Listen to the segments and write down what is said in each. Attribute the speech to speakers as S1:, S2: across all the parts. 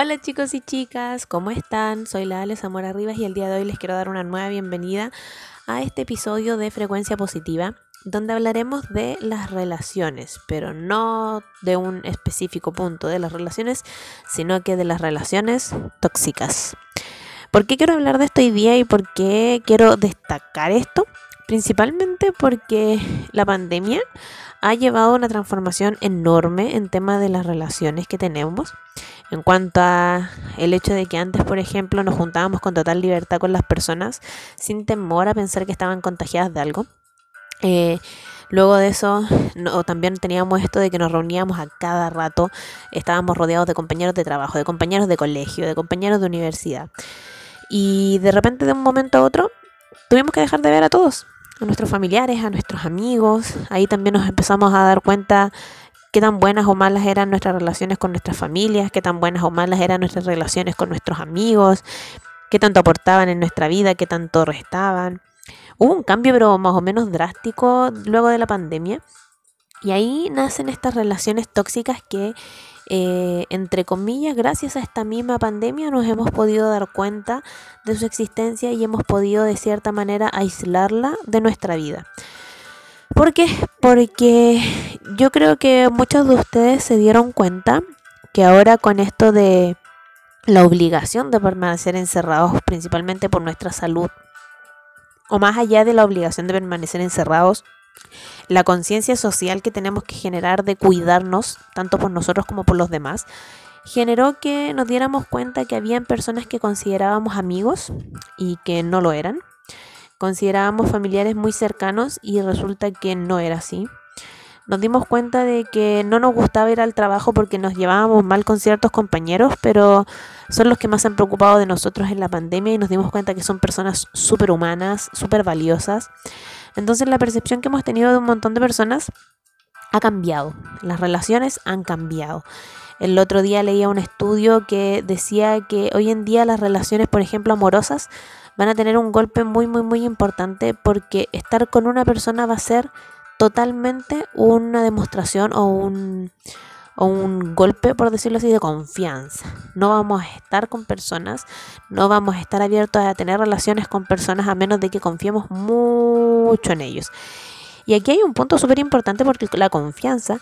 S1: Hola chicos y chicas, ¿cómo están? Soy la Ale Zamora Rivas y el día de hoy les quiero dar una nueva bienvenida a este episodio de Frecuencia Positiva, donde hablaremos de las relaciones, pero no de un específico punto de las relaciones, sino que de las relaciones tóxicas. ¿Por qué quiero hablar de esto hoy día y por qué quiero destacar esto? Principalmente porque la pandemia ha llevado una transformación enorme en tema de las relaciones que tenemos. En cuanto a el hecho de que antes, por ejemplo, nos juntábamos con total libertad con las personas sin temor a pensar que estaban contagiadas de algo. Eh, luego de eso, también teníamos esto de que nos reuníamos a cada rato, estábamos rodeados de compañeros de trabajo, de compañeros de colegio, de compañeros de universidad. Y de repente, de un momento a otro, tuvimos que dejar de ver a todos, a nuestros familiares, a nuestros amigos. Ahí también nos empezamos a dar cuenta qué tan buenas o malas eran nuestras relaciones con nuestras familias, qué tan buenas o malas eran nuestras relaciones con nuestros amigos, qué tanto aportaban en nuestra vida, qué tanto restaban. Hubo un cambio, pero más o menos drástico luego de la pandemia. Y ahí nacen estas relaciones tóxicas que, eh, entre comillas, gracias a esta misma pandemia nos hemos podido dar cuenta de su existencia y hemos podido de cierta manera aislarla de nuestra vida. ¿Por qué? Porque yo creo que muchos de ustedes se dieron cuenta que ahora con esto de la obligación de permanecer encerrados, principalmente por nuestra salud, o más allá de la obligación de permanecer encerrados, la conciencia social que tenemos que generar de cuidarnos, tanto por nosotros como por los demás, generó que nos diéramos cuenta que habían personas que considerábamos amigos y que no lo eran considerábamos familiares muy cercanos y resulta que no era así. Nos dimos cuenta de que no nos gustaba ir al trabajo porque nos llevábamos mal con ciertos compañeros, pero son los que más se han preocupado de nosotros en la pandemia y nos dimos cuenta que son personas súper humanas, súper valiosas. Entonces la percepción que hemos tenido de un montón de personas ha cambiado, las relaciones han cambiado. El otro día leía un estudio que decía que hoy en día las relaciones, por ejemplo, amorosas, van a tener un golpe muy, muy, muy importante porque estar con una persona va a ser totalmente una demostración o un, o un golpe, por decirlo así, de confianza. No vamos a estar con personas, no vamos a estar abiertos a tener relaciones con personas a menos de que confiemos mucho en ellos. Y aquí hay un punto súper importante porque la confianza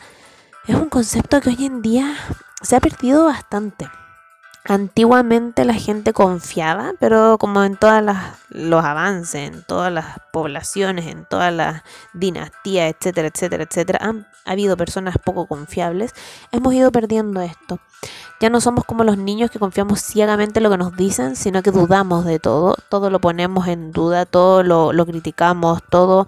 S1: es un concepto que hoy en día se ha perdido bastante. Antiguamente la gente confiaba, pero como en todos los avances, en todas las poblaciones, en todas las dinastías, etcétera, etcétera, etcétera, han habido personas poco confiables, hemos ido perdiendo esto. Ya no somos como los niños que confiamos ciegamente en lo que nos dicen, sino que dudamos de todo, todo lo ponemos en duda, todo lo, lo criticamos, todo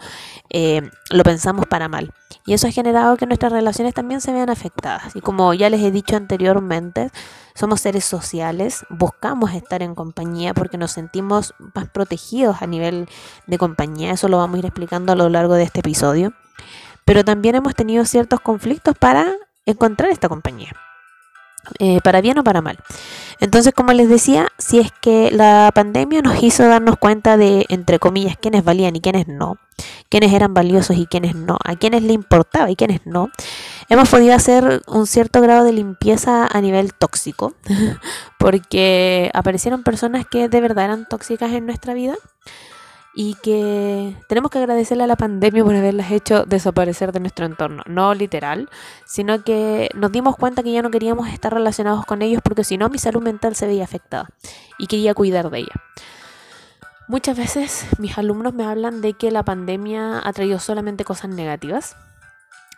S1: eh, lo pensamos para mal. Y eso ha generado que nuestras relaciones también se vean afectadas. Y como ya les he dicho anteriormente, somos seres sociales, buscamos estar en compañía porque nos sentimos más protegidos a nivel de compañía. Eso lo vamos a ir explicando a lo largo de este episodio. Pero también hemos tenido ciertos conflictos para encontrar esta compañía. Eh, para bien o para mal. Entonces, como les decía, si es que la pandemia nos hizo darnos cuenta de, entre comillas, quiénes valían y quiénes no, quiénes eran valiosos y quiénes no, a quiénes le importaba y quiénes no, hemos podido hacer un cierto grado de limpieza a nivel tóxico, porque aparecieron personas que de verdad eran tóxicas en nuestra vida y que tenemos que agradecerle a la pandemia por haberlas hecho desaparecer de nuestro entorno. No literal, sino que nos dimos cuenta que ya no queríamos estar relacionados con ellos porque si no mi salud mental se veía afectada y quería cuidar de ella. Muchas veces mis alumnos me hablan de que la pandemia ha traído solamente cosas negativas,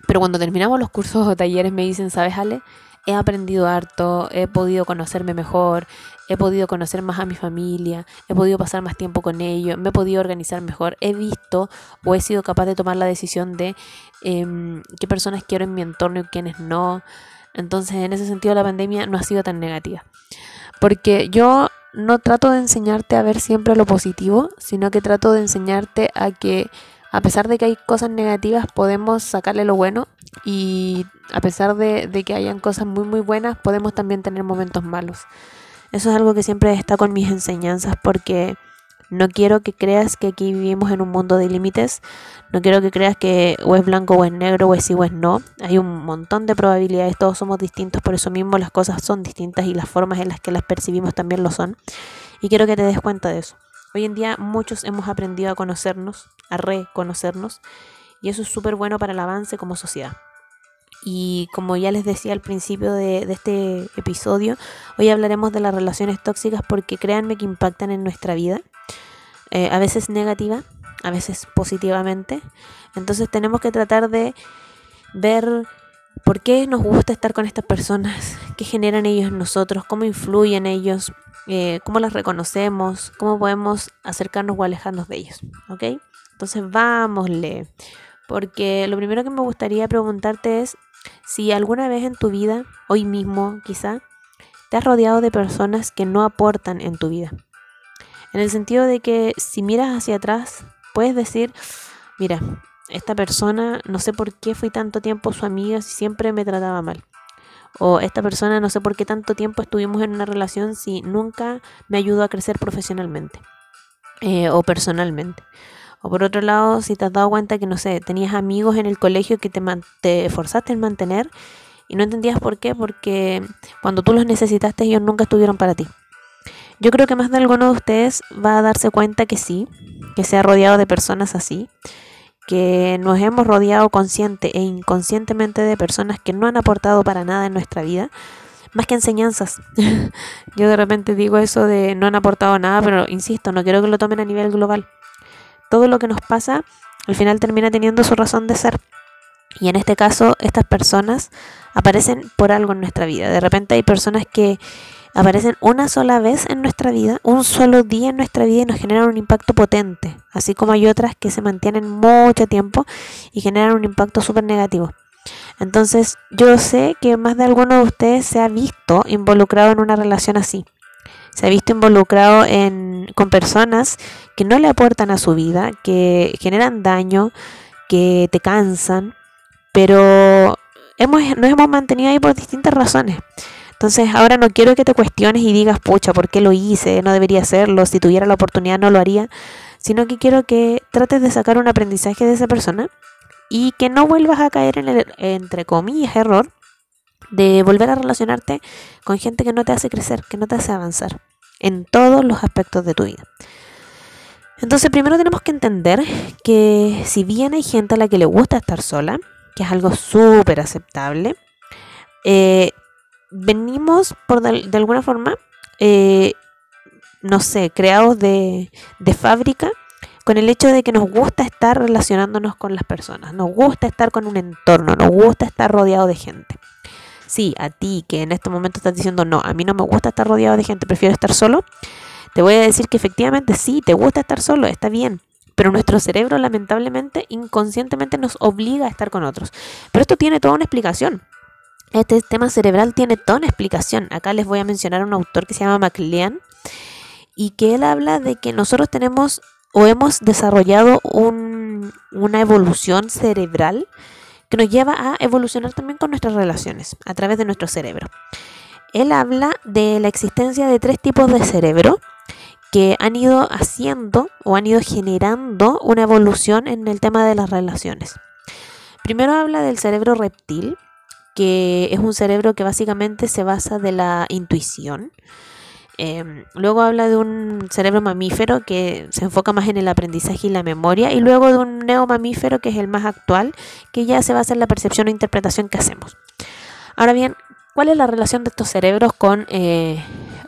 S1: pero cuando terminamos los cursos o talleres me dicen, ¿sabes Ale? He aprendido harto, he podido conocerme mejor, he podido conocer más a mi familia, he podido pasar más tiempo con ellos, me he podido organizar mejor, he visto o he sido capaz de tomar la decisión de em, qué personas quiero en mi entorno y quiénes no. Entonces, en ese sentido, la pandemia no ha sido tan negativa. Porque yo no trato de enseñarte a ver siempre lo positivo, sino que trato de enseñarte a que a pesar de que hay cosas negativas, podemos sacarle lo bueno y a pesar de, que hayan cosas muy muy buenas, podemos también tener momentos malos. Eso es algo que siempre está con mis enseñanzas porque No quiero que creas que aquí vivimos en un mundo de límites. No quiero que creas que o es blanco o es negro, o es sí o es no. Hay un montón de probabilidades, todos somos distintos, por eso mismo las cosas son distintas y las formas en las que las percibimos también lo son. Y quiero que te des cuenta de eso. Hoy en día muchos hemos aprendido a conocernos, a reconocernos, y eso es súper bueno para el avance como sociedad. Y como ya les decía al principio de, este episodio, hoy hablaremos de las relaciones tóxicas porque créanme que impactan en nuestra vida, eh, a veces negativa, a veces positivamente. Entonces tenemos que tratar de ver por qué nos gusta estar con estas personas, qué generan ellos en nosotros, cómo influyen ellos, eh, cómo las reconocemos, cómo podemos acercarnos o alejarnos de ellos. ¿Ok? Entonces vámosle. Porque lo primero que me gustaría preguntarte es, si alguna vez en tu vida, hoy mismo quizá, te has rodeado de personas que no aportan en tu vida. En el sentido de que si miras hacia atrás, puedes decir, mira, esta persona no sé por qué fui tanto tiempo su amiga si siempre me trataba mal. O esta persona no sé por qué tanto tiempo estuvimos en una relación si nunca me ayudó a crecer profesionalmente eh, o personalmente. O por otro lado, si te has dado cuenta que, no sé, tenías amigos en el colegio que te, te forzaste en mantener y no entendías por qué, porque cuando tú los necesitaste ellos nunca estuvieron para ti. Yo creo que más de alguno de ustedes va a darse cuenta que sí, que se ha rodeado de personas así, que nos hemos rodeado consciente e inconscientemente de personas que no han aportado para nada en nuestra vida, más que enseñanzas. Yo de repente digo eso de no han aportado nada, pero insisto, no quiero que lo tomen a nivel global todo lo que nos pasa al final termina teniendo su razón de ser. Y en este caso, estas personas aparecen por algo en nuestra vida. De repente hay personas que aparecen una sola vez en nuestra vida, un solo día en nuestra vida y nos generan un impacto potente. Así como hay otras que se mantienen mucho tiempo y generan un impacto súper negativo. Entonces, yo sé que más de alguno de ustedes se ha visto involucrado en una relación así se ha visto involucrado en, con personas que no le aportan a su vida, que generan daño, que te cansan, pero hemos, nos hemos mantenido ahí por distintas razones. Entonces ahora no quiero que te cuestiones y digas, pucha, ¿por qué lo hice? No debería hacerlo, si tuviera la oportunidad no lo haría, sino que quiero que trates de sacar un aprendizaje de esa persona y que no vuelvas a caer en el, entre comillas, error de volver a relacionarte con gente que no te hace crecer, que no te hace avanzar en todos los aspectos de tu vida. Entonces, primero tenemos que entender que si bien hay gente a la que le gusta estar sola, que es algo súper aceptable, eh, venimos por de, alguna forma, eh, no sé, creados de, de fábrica con el hecho de que nos gusta estar relacionándonos con las personas, nos gusta estar con un entorno, nos gusta estar rodeado de gente. Sí, a ti que en este momento estás diciendo, no, a mí no me gusta estar rodeado de gente, prefiero estar solo, te voy a decir que efectivamente sí, te gusta estar solo, está bien. Pero nuestro cerebro lamentablemente inconscientemente nos obliga a estar con otros. Pero esto tiene toda una explicación. Este tema cerebral tiene toda una explicación. Acá les voy a mencionar a un autor que se llama MacLean y que él habla de que nosotros tenemos o hemos desarrollado una evolución cerebral que nos lleva a evolucionar también con nuestras relaciones a través de nuestro cerebro. Él habla de la existencia de tres tipos de cerebro que han ido haciendo o han ido generando una evolución en el tema de las relaciones. Primero habla del cerebro reptil, que es un cerebro que básicamente se basa de la intuición, Em, luego habla de un cerebro mamífero que se enfoca más en el aprendizaje y la memoria. Y luego de un neomamífero que es el más actual, que ya se basa en la percepción e interpretación que hacemos. Ahora bien, ¿cuál es la relación de estos cerebros con, eh,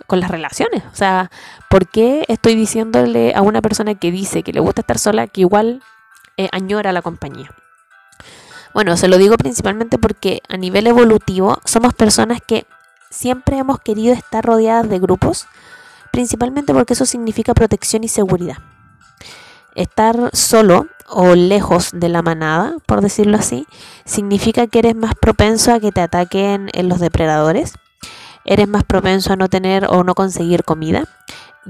S1: con las relaciones? O sea, ¿por qué estoy diciéndole a una persona que dice que le gusta estar sola que igual eh, añora la compañía? Bueno, se lo digo principalmente porque a nivel evolutivo somos personas que siempre hemos querido estar rodeadas de grupos, principalmente porque eso significa protección y seguridad. Estar solo o lejos de la manada, por decirlo así, significa que eres más propenso a que te ataquen en los depredadores, eres más propenso a no tener o no conseguir comida,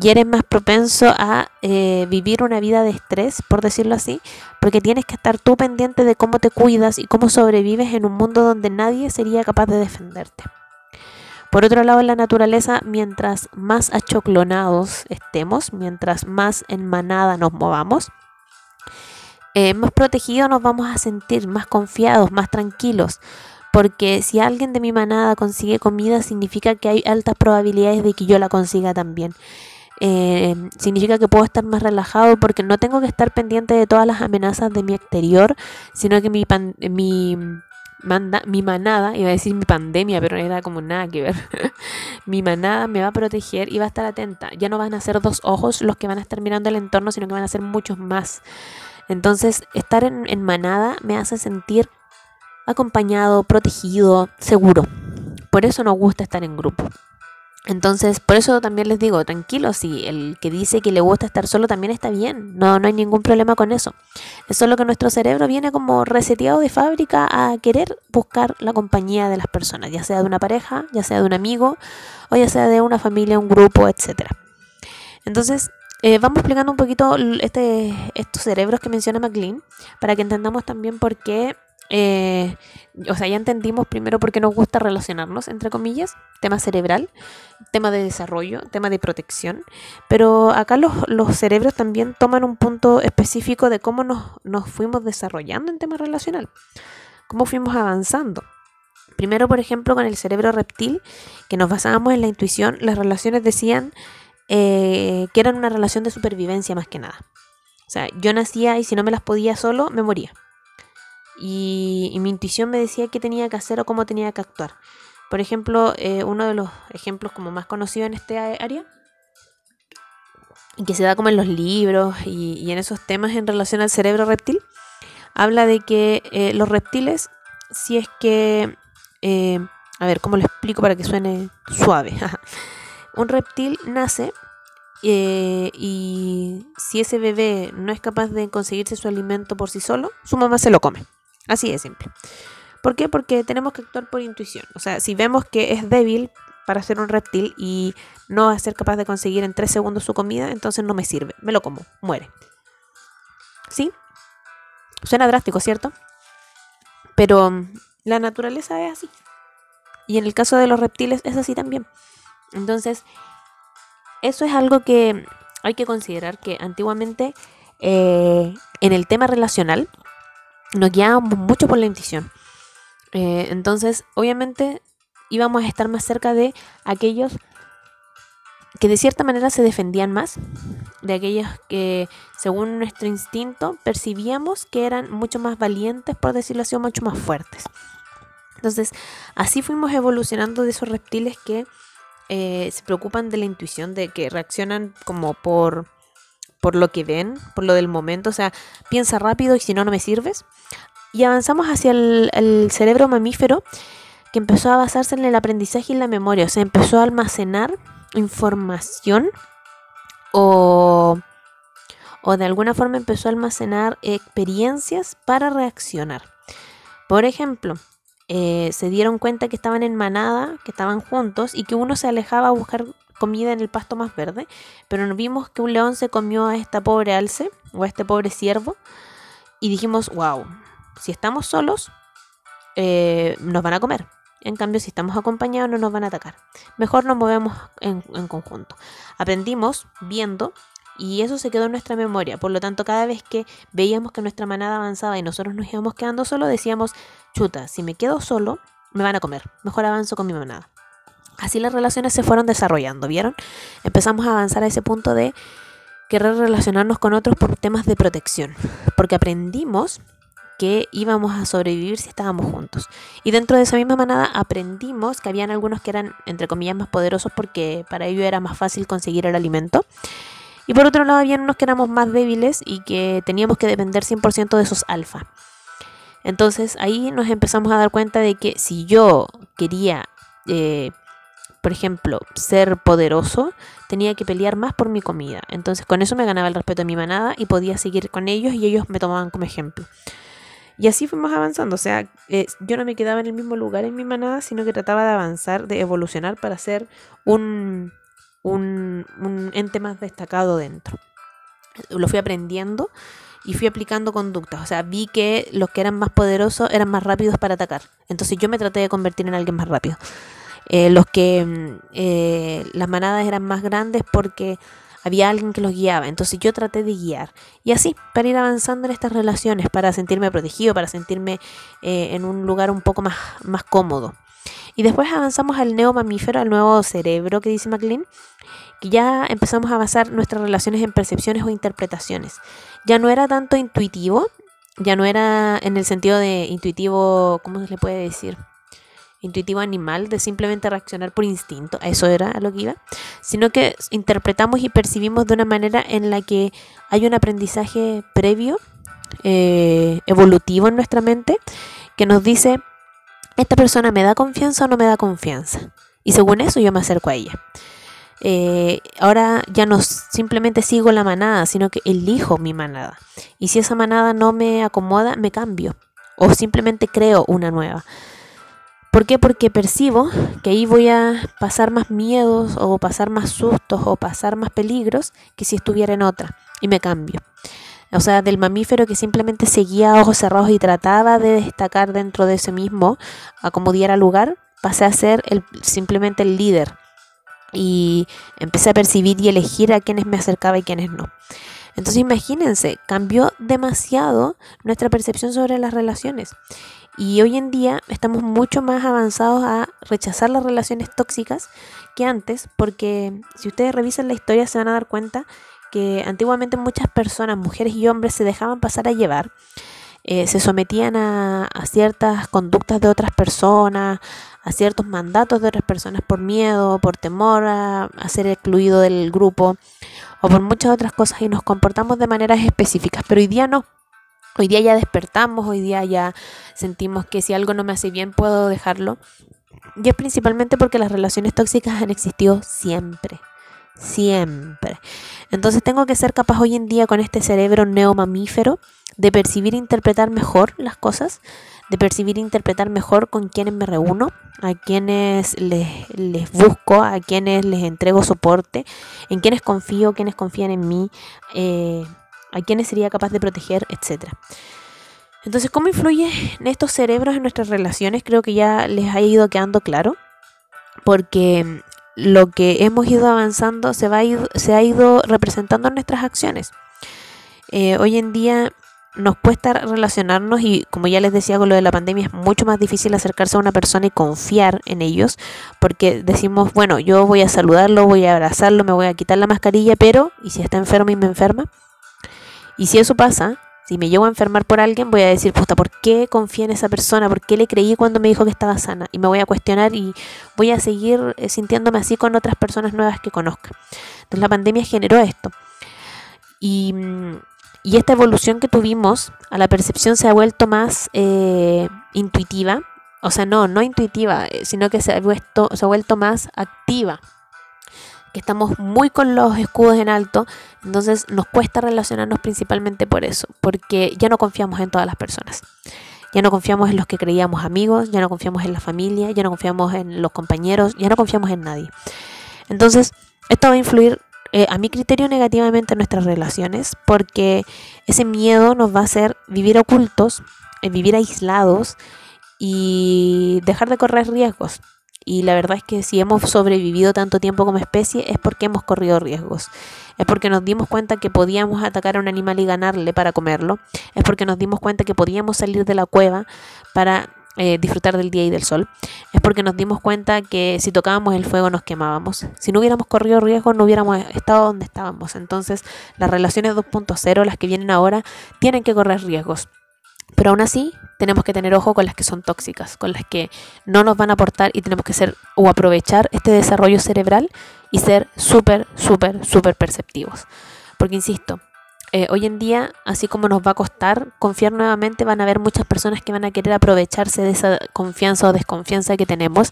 S1: y eres más propenso a eh, vivir una vida de estrés, por decirlo así, porque tienes que estar tú pendiente de cómo te cuidas y cómo sobrevives en un mundo donde nadie sería capaz de defenderte. Por otro lado, en la naturaleza, mientras más achoclonados estemos, mientras más en manada nos movamos, eh, más protegidos nos vamos a sentir, más confiados, más tranquilos. Porque si alguien de mi manada consigue comida, significa que hay altas probabilidades de que yo la consiga también. Eh, significa que puedo estar más relajado porque no tengo que estar pendiente de todas las amenazas de mi exterior, sino que mi, mi, manda, mi manada, iba a decir mi pandemia, pero no era como nada que ver. mi manada me va a proteger y va a estar atenta. Ya no van a ser dos ojos los que van a estar mirando el entorno, sino que van a ser muchos más. Entonces, estar en, manada me hace sentir acompañado, protegido, seguro. Por eso nos gusta estar en grupo. Entonces, por eso también les digo, tranquilo, si el que dice que le gusta estar solo también está bien, no, no hay ningún problema con eso. Es solo que nuestro cerebro viene como reseteado de fábrica a querer buscar la compañía de las personas, ya sea de una pareja, ya sea de un amigo, o ya sea de una familia, un grupo, etc. Entonces, eh, vamos explicando un poquito este, estos cerebros que menciona McLean para que entendamos también por qué, eh, o sea, ya entendimos primero por qué nos gusta relacionarnos, entre comillas, tema cerebral, tema de desarrollo, tema de protección, pero acá los, los cerebros también toman un punto específico de cómo nos, nos fuimos desarrollando en tema relacional, cómo fuimos avanzando. Primero, por ejemplo, con el cerebro reptil, que nos basábamos en la intuición, las relaciones decían eh, que eran una relación de supervivencia más que nada. O sea, yo nacía y si no me las podía solo, me moría. Y, mi intuición me decía qué tenía que hacer o cómo tenía que actuar. Por ejemplo, eh, uno de los ejemplos como más conocidos en este área, y que se da como en los libros y, en esos temas en relación al cerebro reptil, habla de que eh, los reptiles, si es que, a ver, ¿cómo lo explico para que suene suave? un reptil nace eh, y si ese bebé no es capaz de conseguirse su alimento por sí solo, su mamá se lo come. Así de simple. ¿Por qué? Porque tenemos que actuar por intuición. O sea, si vemos que es débil para ser un reptil y no va a ser capaz de conseguir en tres segundos su comida, entonces no me sirve. Me lo como, muere. ¿Sí? Suena drástico, ¿cierto? Pero mm, la naturaleza es así. Y en el caso de los reptiles es así también. Entonces, eso es algo que hay que considerar que antiguamente eh, en el tema relacional nos guiábamos mucho por la intuición. Eh, entonces, obviamente íbamos a estar más cerca de aquellos que de cierta manera se defendían más, de aquellos que según nuestro instinto percibíamos que eran mucho más valientes, por decirlo así, o mucho más fuertes. Entonces, así fuimos evolucionando de esos reptiles que eh, se preocupan de la intuición, de que reaccionan como por, por lo que ven, por lo del momento, o sea, piensa rápido y si no, no me sirves. Y avanzamos hacia el, cerebro mamífero que empezó a basarse en el aprendizaje y la memoria, o sea, empezó a almacenar información o, o de alguna forma empezó a almacenar experiencias para reaccionar. Por ejemplo, eh, se dieron cuenta que estaban en manada, que estaban juntos y que uno se alejaba a buscar comida en el pasto más verde, pero vimos que un león se comió a esta pobre alce o a este pobre ciervo y dijimos, wow, si estamos solos, eh, nos van a comer. En cambio, si estamos acompañados, no nos van a atacar. Mejor nos movemos en, en conjunto. Aprendimos viendo y eso se quedó en nuestra memoria. Por lo tanto, cada vez que veíamos que nuestra manada avanzaba y nosotros nos íbamos quedando solos, decíamos, chuta, si me quedo solo, me van a comer. Mejor avanzo con mi manada. Así las relaciones se fueron desarrollando, ¿vieron? Empezamos a avanzar a ese punto de querer relacionarnos con otros por temas de protección. Porque aprendimos que íbamos a sobrevivir si estábamos juntos. Y dentro de esa misma manada aprendimos que habían algunos que eran, entre comillas, más poderosos porque para ellos era más fácil conseguir el alimento. Y por otro lado, había unos que éramos más débiles y que teníamos que depender 100% de esos alfa. Entonces ahí nos empezamos a dar cuenta de que si yo quería, eh, por ejemplo, ser poderoso, tenía que pelear más por mi comida. Entonces con eso me ganaba el respeto de mi manada y podía seguir con ellos y ellos me tomaban como ejemplo. Y así fuimos avanzando, o sea, eh, yo no me quedaba en el mismo lugar en mi manada, sino que trataba de avanzar, de evolucionar para ser un, un, un ente más destacado dentro. Lo fui aprendiendo y fui aplicando conductas. O sea, vi que los que eran más poderosos eran más rápidos para atacar. Entonces yo me traté de convertir en alguien más rápido. Eh, los que mm, eh, las manadas eran más grandes porque había alguien que los guiaba. Entonces yo traté de guiar. Y así, para ir avanzando en estas relaciones, para sentirme protegido, para sentirme eh, en un lugar un poco más, más cómodo. Y después avanzamos al neomamífero, al nuevo cerebro que dice MacLean, que ya empezamos a basar nuestras relaciones en percepciones o interpretaciones. Ya no era tanto intuitivo, ya no era en el sentido de intuitivo, ¿cómo se le puede decir? Intuitivo animal de simplemente reaccionar por instinto, eso era lo que iba, sino que interpretamos y percibimos de una manera en la que hay un aprendizaje previo, eh, evolutivo en nuestra mente, que nos dice, esta persona me da confianza o no me da confianza. Y según eso yo me acerco a ella. Eh, ahora ya no simplemente sigo la manada, sino que elijo mi manada. Y si esa manada no me acomoda, me cambio. O simplemente creo una nueva. ¿Por qué? Porque percibo que ahí voy a pasar más miedos o pasar más sustos o pasar más peligros que si estuviera en otra y me cambio. O sea, del mamífero que simplemente seguía a ojos cerrados y trataba de destacar dentro de ese mismo, a como diera lugar, pasé a ser simplemente el líder y empecé a percibir y elegir a quienes me acercaba y quienes no. Entonces imagínense, cambió demasiado nuestra percepción sobre las relaciones. Y hoy en día estamos mucho más avanzados a rechazar las relaciones tóxicas que antes, porque si ustedes revisan la historia se van a dar cuenta que antiguamente muchas personas, mujeres y hombres, se dejaban pasar a llevar, eh, se sometían a, ciertas conductas de otras personas, a ciertos mandatos de otras personas por miedo, por temor a, a ser excluido del grupo o por muchas otras cosas y nos comportamos de maneras específicas, pero hoy día no. Hoy día ya despertamos, hoy día ya sentimos que si algo no me hace bien puedo dejarlo. Y es principalmente porque las relaciones tóxicas han existido siempre, siempre. Entonces tengo que ser capaz hoy en día con este cerebro neomamífero de percibir e interpretar mejor las cosas, de percibir e interpretar mejor con quienes me reúno, a quienes les, les busco, a quienes les entrego soporte, en quienes confío, quienes confían en mí. Eh, a quiénes sería capaz de proteger, etc. Entonces, ¿cómo influye en estos cerebros en nuestras relaciones? Creo que ya les ha ido quedando claro, porque lo que hemos ido avanzando se, va se ha ido representando en nuestras acciones. Eh, hoy en día nos cuesta relacionarnos y como ya les decía con lo de la pandemia es mucho más difícil acercarse a una persona y confiar en ellos porque decimos, bueno, yo voy a saludarlo, voy a abrazarlo, me voy a quitar la mascarilla, pero ¿y si está enfermo y me enferma? Y si eso pasa, si me llevo a enfermar por alguien, voy a decir, puta, ¿por qué confié en esa persona? ¿Por qué le creí cuando me dijo que estaba sana? Y me voy a cuestionar y voy a seguir eh, sintiéndome así con otras personas nuevas que conozca. Entonces la pandemia generó esto. Y, mm, y esta evolución que tuvimos a la percepción se ha vuelto más eh, intuitiva. O sea, no, no intuitiva, eh, sino que se ha, vuelto, se ha vuelto más activa que estamos muy con los escudos en alto, entonces nos cuesta relacionarnos principalmente por eso, porque ya no confiamos en todas las personas. Ya no confiamos en los que creíamos amigos, ya no confiamos en la familia, ya no confiamos en los compañeros, ya no confiamos en nadie. Entonces, esto va a influir eh, a mi criterio negativamente en nuestras relaciones, porque ese miedo nos va a hacer vivir ocultos, eh, vivir aislados y dejar de correr riesgos. Y la verdad es que si hemos sobrevivido tanto tiempo como especie es porque hemos corrido riesgos. Es porque nos dimos cuenta que podíamos atacar a un animal y ganarle para comerlo. Es porque nos dimos cuenta que podíamos salir de la cueva para eh, disfrutar del día y del sol. Es porque nos dimos cuenta que si tocábamos el fuego nos quemábamos. Si no hubiéramos corrido riesgos no hubiéramos estado donde estábamos. Entonces las relaciones 2.0, las que vienen ahora, tienen que correr riesgos. Pero aún así, tenemos que tener ojo con las que son tóxicas, con las que no nos van a aportar y tenemos que ser o aprovechar este desarrollo cerebral y ser súper, súper, súper perceptivos. Porque, insisto, eh, hoy en día, así como nos va a costar confiar nuevamente, van a haber muchas personas que van a querer aprovecharse de esa confianza o desconfianza que tenemos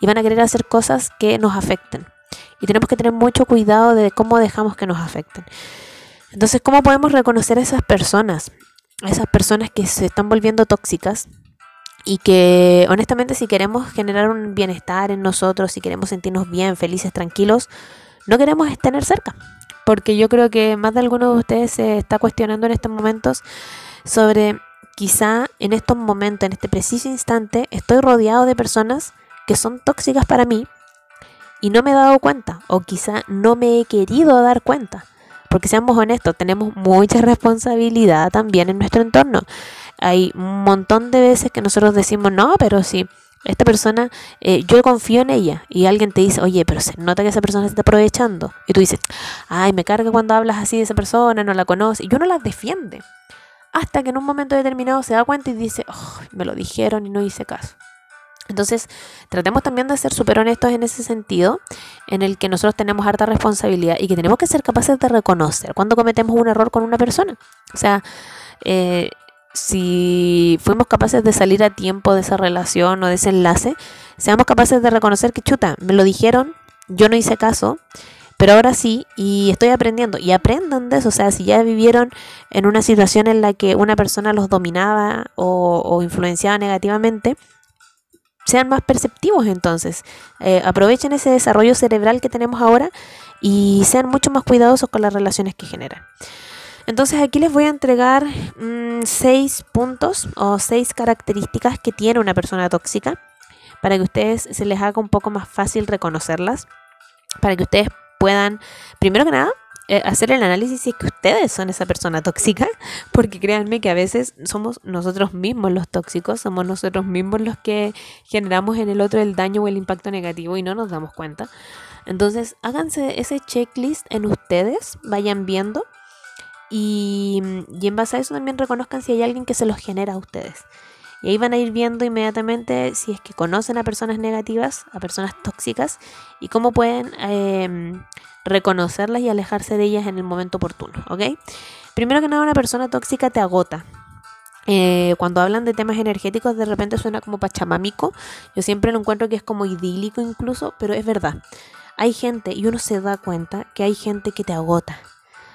S1: y van a querer hacer cosas que nos afecten. Y tenemos que tener mucho cuidado de cómo dejamos que nos afecten. Entonces, ¿cómo podemos reconocer a esas personas? Esas personas que se están volviendo tóxicas y que honestamente si queremos generar un bienestar en nosotros, si queremos sentirnos bien, felices, tranquilos, no queremos tener cerca. Porque yo creo que más de alguno de ustedes se está cuestionando en estos momentos sobre quizá en estos momentos, en este preciso instante, estoy rodeado de personas que son tóxicas para mí y no me he dado cuenta o quizá no me he querido dar cuenta. Porque seamos honestos, tenemos mucha responsabilidad también en nuestro entorno. Hay un montón de veces que nosotros decimos, no, pero si esta persona, eh, yo confío en ella y alguien te dice, oye, pero se nota que esa persona se está aprovechando. Y tú dices, ay, me carga cuando hablas así de esa persona, no la conoce. Y uno la defiende. Hasta que en un momento determinado se da cuenta y dice, oh, me lo dijeron y no hice caso. Entonces, tratemos también de ser súper honestos en ese sentido, en el que nosotros tenemos harta responsabilidad y que tenemos que ser capaces de reconocer cuando cometemos un error con una persona. O sea, eh, si fuimos capaces de salir a tiempo de esa relación o de ese enlace, seamos capaces de reconocer que chuta, me lo dijeron, yo no hice caso, pero ahora sí, y estoy aprendiendo. Y aprendan de eso. O sea, si ya vivieron en una situación en la que una persona los dominaba o, o influenciaba negativamente, sean más perceptivos entonces. Eh, aprovechen ese desarrollo cerebral que tenemos ahora y sean mucho más cuidadosos con las relaciones que generan. Entonces aquí les voy a entregar mm, seis puntos o seis características que tiene una persona tóxica para que ustedes se les haga un poco más fácil reconocerlas, para que ustedes puedan, primero que nada, hacer el análisis si es que ustedes son esa persona tóxica, porque créanme que a veces somos nosotros mismos los tóxicos, somos nosotros mismos los que generamos en el otro el daño o el impacto negativo y no nos damos cuenta. Entonces, háganse ese checklist en ustedes, vayan viendo y, y en base a eso también reconozcan si hay alguien que se los genera a ustedes. Y ahí van a ir viendo inmediatamente si es que conocen a personas negativas, a personas tóxicas, y cómo pueden eh, reconocerlas y alejarse de ellas en el momento oportuno, ¿ok? Primero que nada, una persona tóxica te agota. Eh, cuando hablan de temas energéticos de repente suena como pachamamico. Yo siempre lo encuentro que es como idílico incluso, pero es verdad. Hay gente, y uno se da cuenta que hay gente que te agota.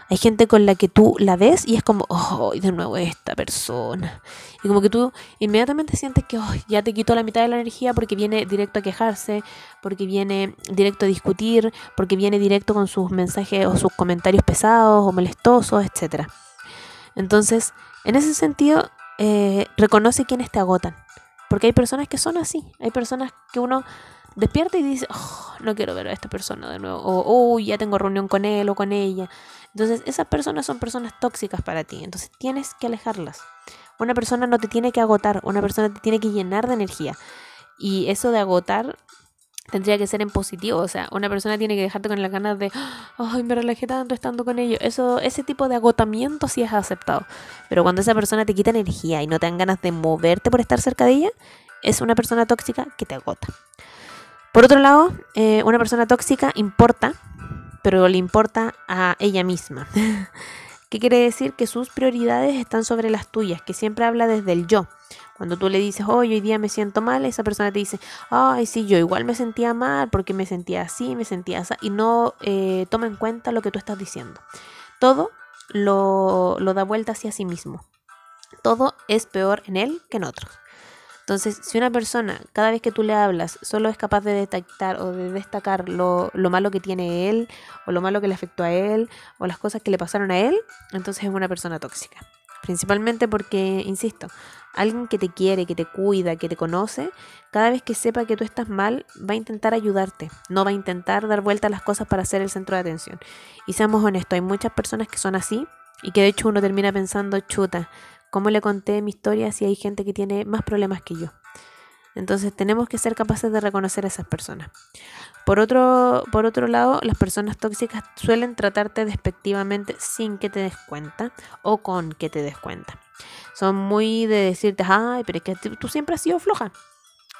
S1: Hay gente con la que tú la ves y es como, oh, de nuevo esta persona. Y como que tú inmediatamente sientes que ya te quitó la mitad de la energía porque viene directo a quejarse, porque viene directo a discutir, porque viene directo con sus mensajes o sus comentarios pesados o molestosos, etc. Entonces, en ese sentido, eh, reconoce quienes te agotan. Porque hay personas que son así. Hay personas que uno despierta y dice, oh, no quiero ver a esta persona de nuevo. O, ya tengo reunión con él o con ella. Entonces, esas personas son personas tóxicas para ti. Entonces, tienes que alejarlas. Una persona no te tiene que agotar, una persona te tiene que llenar de energía. Y eso de agotar tendría que ser en positivo. O sea, una persona tiene que dejarte con las ganas de, ay, me relajé tanto estando con ellos. Eso, ese tipo de agotamiento sí es aceptado. Pero cuando esa persona te quita energía y no te dan ganas de moverte por estar cerca de ella, es una persona tóxica que te agota. Por otro lado, eh, una persona tóxica importa pero le importa a ella misma. ¿Qué quiere decir? Que sus prioridades están sobre las tuyas, que siempre habla desde el yo. Cuando tú le dices, hoy día me siento mal, esa persona te dice, ay, sí, yo igual me sentía mal porque me sentía así, me sentía así, y no eh, toma en cuenta lo que tú estás diciendo. Todo lo, lo da vuelta hacia sí mismo. Todo es peor en él que en otros. Entonces, si una persona, cada vez que tú le hablas, solo es capaz de detectar o de destacar lo, malo que tiene él, o lo malo que le afectó a él, o las cosas que le pasaron a él, entonces es una persona tóxica. Principalmente porque, insisto, alguien que te quiere, que te cuida, que te conoce, cada vez que sepa que tú estás mal, va a intentar ayudarte, no va a intentar dar vuelta a las cosas para ser el centro de atención. Y seamos honestos, hay muchas personas que son así y que de hecho uno termina pensando, chuta, ¿Cómo le conté mi historia si hay gente que tiene más problemas que yo? Entonces tenemos que ser capaces de reconocer a esas personas. Por otro, por otro lado, las personas tóxicas suelen tratarte despectivamente sin que te des cuenta o con que te des cuenta. Son muy de decirte, ay, pero es que tú siempre has sido floja.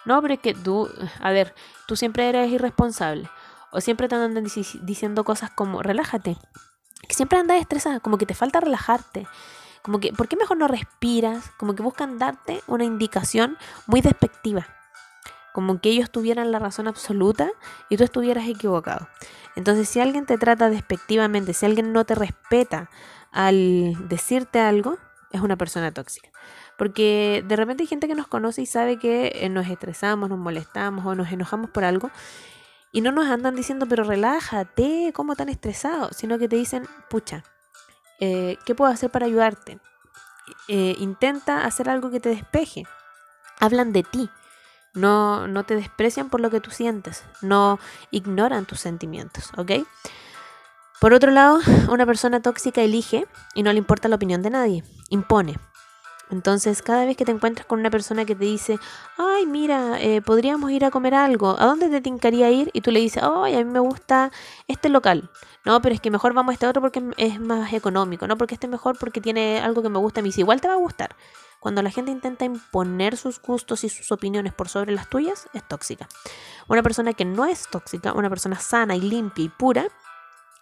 S1: No, pero es que tú, a ver, tú siempre eres irresponsable. O siempre te andan diciendo cosas como, relájate. Que siempre andas estresada, como que te falta relajarte. Como que, ¿por qué mejor no respiras? Como que buscan darte una indicación muy despectiva. Como que ellos tuvieran la razón absoluta y tú estuvieras equivocado. Entonces, si alguien te trata despectivamente, si alguien no te respeta al decirte algo, es una persona tóxica. Porque de repente hay gente que nos conoce y sabe que eh, nos estresamos, nos molestamos o nos enojamos por algo. Y no nos andan diciendo, pero relájate, ¿cómo tan estresado? Sino que te dicen, pucha, eh, ¿qué puedo hacer para ayudarte? Eh, intenta hacer algo que te despeje. Hablan de ti. No, no te desprecian por lo que tú sientes, no ignoran tus sentimientos, ¿ok? Por otro lado, una persona tóxica elige y no le importa la opinión de nadie, impone. Entonces, cada vez que te encuentras con una persona que te dice, ay, mira, eh, podríamos ir a comer algo, ¿a dónde te tincaría ir? Y tú le dices, ay, a mí me gusta este local. No, pero es que mejor vamos a este otro porque es más económico, no porque este mejor porque tiene algo que me gusta a mí. Si igual te va a gustar. Cuando la gente intenta imponer sus gustos y sus opiniones por sobre las tuyas, es tóxica. Una persona que no es tóxica, una persona sana y limpia y pura,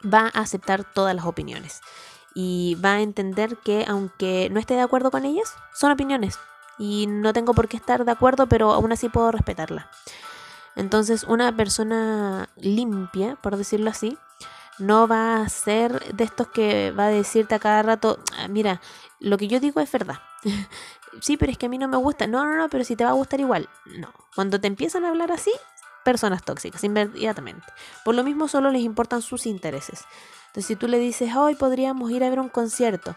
S1: va a aceptar todas las opiniones y va a entender que aunque no esté de acuerdo con ellas, son opiniones y no tengo por qué estar de acuerdo, pero aún así puedo respetarla. Entonces, una persona limpia, por decirlo así, no va a ser de estos que va a decirte a cada rato, ah, mira, lo que yo digo es verdad. sí, pero es que a mí no me gusta. No, no, no, pero si te va a gustar igual. No. Cuando te empiezan a hablar así, personas tóxicas, inmediatamente. Por lo mismo, solo les importan sus intereses. Entonces, si tú le dices, hoy podríamos ir a ver un concierto,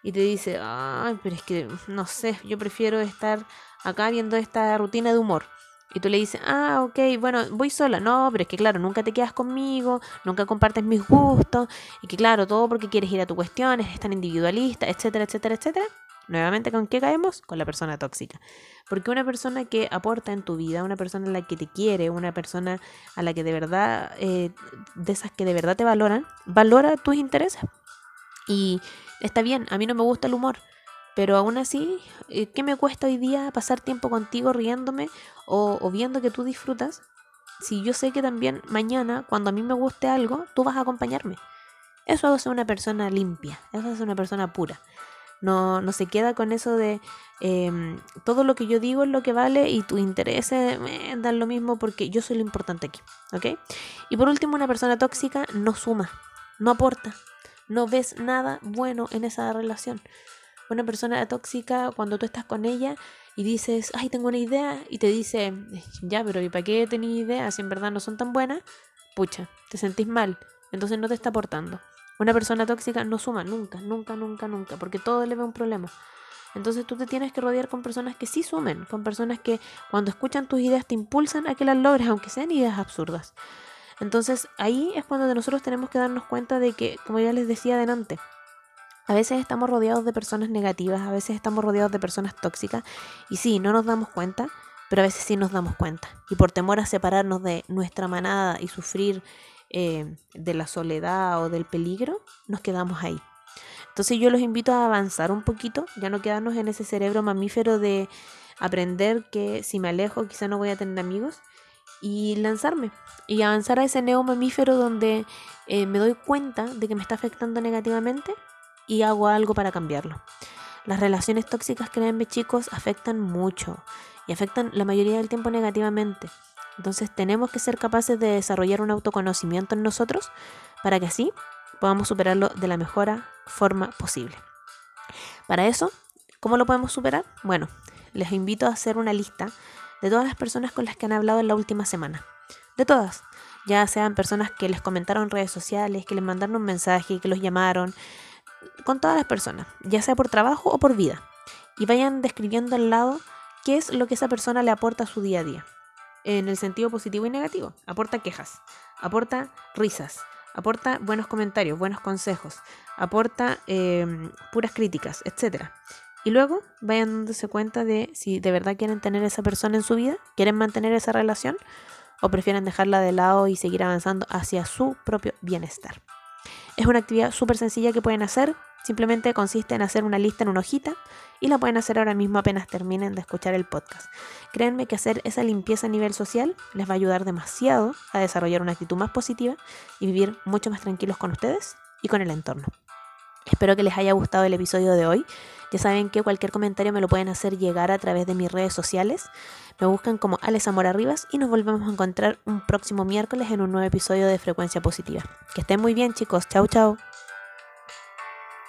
S1: y te dice, ay, pero es que no sé, yo prefiero estar acá viendo esta rutina de humor. Y tú le dices, ah, ok, bueno, voy sola. No, pero es que claro, nunca te quedas conmigo, nunca compartes mis gustos. Y que claro, todo porque quieres ir a tu cuestión, es tan individualista, etcétera, etcétera, etcétera. Nuevamente, ¿con qué caemos? Con la persona tóxica. Porque una persona que aporta en tu vida, una persona a la que te quiere, una persona a la que de verdad, eh, de esas que de verdad te valoran, valora tus intereses. Y está bien, a mí no me gusta el humor, pero aún así, eh, ¿qué me cuesta hoy día pasar tiempo contigo riéndome o, o viendo que tú disfrutas? Si yo sé que también mañana, cuando a mí me guste algo, tú vas a acompañarme. Eso es una persona limpia, eso es una persona pura. No, no se queda con eso de em, todo lo que yo digo es lo que vale y tu interés me dan lo mismo porque yo soy lo importante aquí. ¿Ok? Y por último, una persona tóxica no suma, no aporta, no ves nada bueno en esa relación. Una persona tóxica, cuando tú estás con ella y dices, ay, tengo una idea, y te dice, ya, pero ¿y para qué tenés ideas si en verdad no son tan buenas? Pucha, te sentís mal, entonces no te está aportando. Una persona tóxica no suma nunca, nunca, nunca, nunca, porque todo le ve un problema. Entonces tú te tienes que rodear con personas que sí sumen, con personas que cuando escuchan tus ideas te impulsan a que las logres, aunque sean ideas absurdas. Entonces ahí es cuando nosotros tenemos que darnos cuenta de que, como ya les decía adelante, a veces estamos rodeados de personas negativas, a veces estamos rodeados de personas tóxicas y sí, no nos damos cuenta, pero a veces sí nos damos cuenta. Y por temor a separarnos de nuestra manada y sufrir eh, de la soledad o del peligro, nos quedamos ahí. Entonces yo los invito a avanzar un poquito, ya no quedarnos en ese cerebro mamífero de aprender que si me alejo quizá no voy a tener amigos y lanzarme y avanzar a ese neo mamífero donde eh, me doy cuenta de que me está afectando negativamente y hago algo para cambiarlo. Las relaciones tóxicas, créanme chicos, afectan mucho y afectan la mayoría del tiempo negativamente. Entonces tenemos que ser capaces de desarrollar un autoconocimiento en nosotros para que así podamos superarlo de la mejor forma posible. Para eso, ¿cómo lo podemos superar? Bueno, les invito a hacer una lista de todas las personas con las que han hablado en la última semana. De todas. Ya sean personas que les comentaron en redes sociales, que les mandaron un mensaje, que los llamaron. Con todas las personas, ya sea por trabajo o por vida. Y vayan describiendo al lado qué es lo que esa persona le aporta a su día a día en el sentido positivo y negativo. Aporta quejas, aporta risas, aporta buenos comentarios, buenos consejos, aporta em, puras críticas, etc. Y luego vayan dándose cuenta de si de verdad quieren tener esa persona en su vida, quieren mantener esa relación o prefieren dejarla de lado y seguir avanzando hacia su propio bienestar. Es una actividad súper sencilla que pueden hacer, Simplemente consiste en hacer una lista en una hojita y la pueden hacer ahora mismo apenas terminen de escuchar el podcast. Créanme que hacer esa limpieza a nivel social les va a ayudar demasiado a desarrollar una actitud más positiva y vivir mucho más tranquilos con ustedes y con el entorno. Espero que les haya gustado el episodio de hoy. Ya saben que cualquier comentario me lo pueden hacer llegar a través de mis redes sociales. Me buscan como Alex Amor Rivas y nos volvemos a encontrar un próximo miércoles en un nuevo episodio de Frecuencia Positiva. Que estén muy bien chicos. Chau chau.